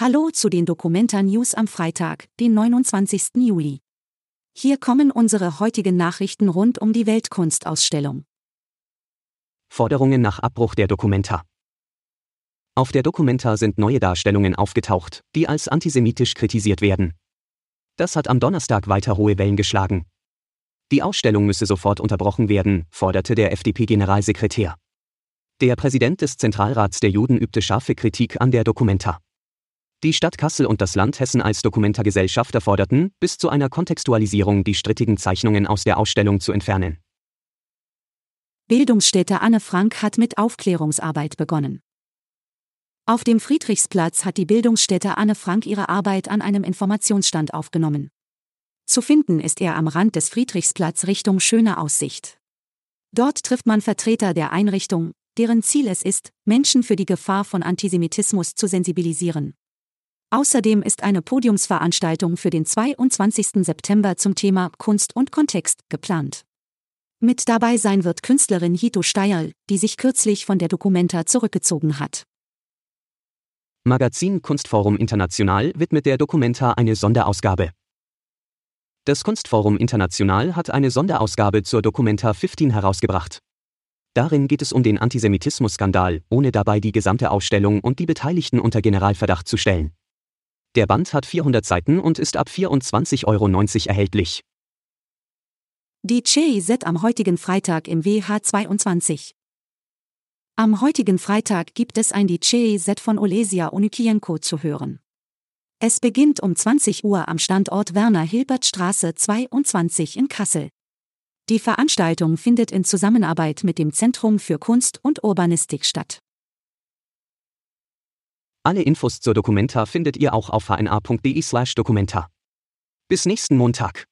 Hallo zu den Dokumenta News am Freitag, den 29. Juli. Hier kommen unsere heutigen Nachrichten rund um die Weltkunstausstellung. Forderungen nach Abbruch der Dokumenta. Auf der Dokumenta sind neue Darstellungen aufgetaucht, die als antisemitisch kritisiert werden. Das hat am Donnerstag weiter hohe Wellen geschlagen. Die Ausstellung müsse sofort unterbrochen werden, forderte der FDP-Generalsekretär. Der Präsident des Zentralrats der Juden übte scharfe Kritik an der Dokumenta. Die Stadt Kassel und das Land Hessen als Dokumentargesellschafter forderten, bis zu einer Kontextualisierung die strittigen Zeichnungen aus der Ausstellung zu entfernen. Bildungsstätte Anne Frank hat mit Aufklärungsarbeit begonnen. Auf dem Friedrichsplatz hat die Bildungsstätte Anne Frank ihre Arbeit an einem Informationsstand aufgenommen. Zu finden ist er am Rand des Friedrichsplatz Richtung Schöne Aussicht. Dort trifft man Vertreter der Einrichtung, deren Ziel es ist, Menschen für die Gefahr von Antisemitismus zu sensibilisieren. Außerdem ist eine Podiumsveranstaltung für den 22. September zum Thema Kunst und Kontext geplant. Mit dabei sein wird Künstlerin Hito Steierl, die sich kürzlich von der Documenta zurückgezogen hat. Magazin Kunstforum International widmet der Documenta eine Sonderausgabe. Das Kunstforum International hat eine Sonderausgabe zur Documenta 15 herausgebracht. Darin geht es um den Antisemitismus-Skandal, ohne dabei die gesamte Ausstellung und die Beteiligten unter Generalverdacht zu stellen. Der Band hat 400 Seiten und ist ab 24,90 Euro erhältlich. Die GIZ am heutigen Freitag im WH22. Am heutigen Freitag gibt es ein DJ-Set von Olesia Onykienko zu hören. Es beginnt um 20 Uhr am Standort Werner-Hilbert-Straße 22 in Kassel. Die Veranstaltung findet in Zusammenarbeit mit dem Zentrum für Kunst und Urbanistik statt. Alle Infos zur Dokumenta findet ihr auch auf hna.de/dokumenta. Bis nächsten Montag.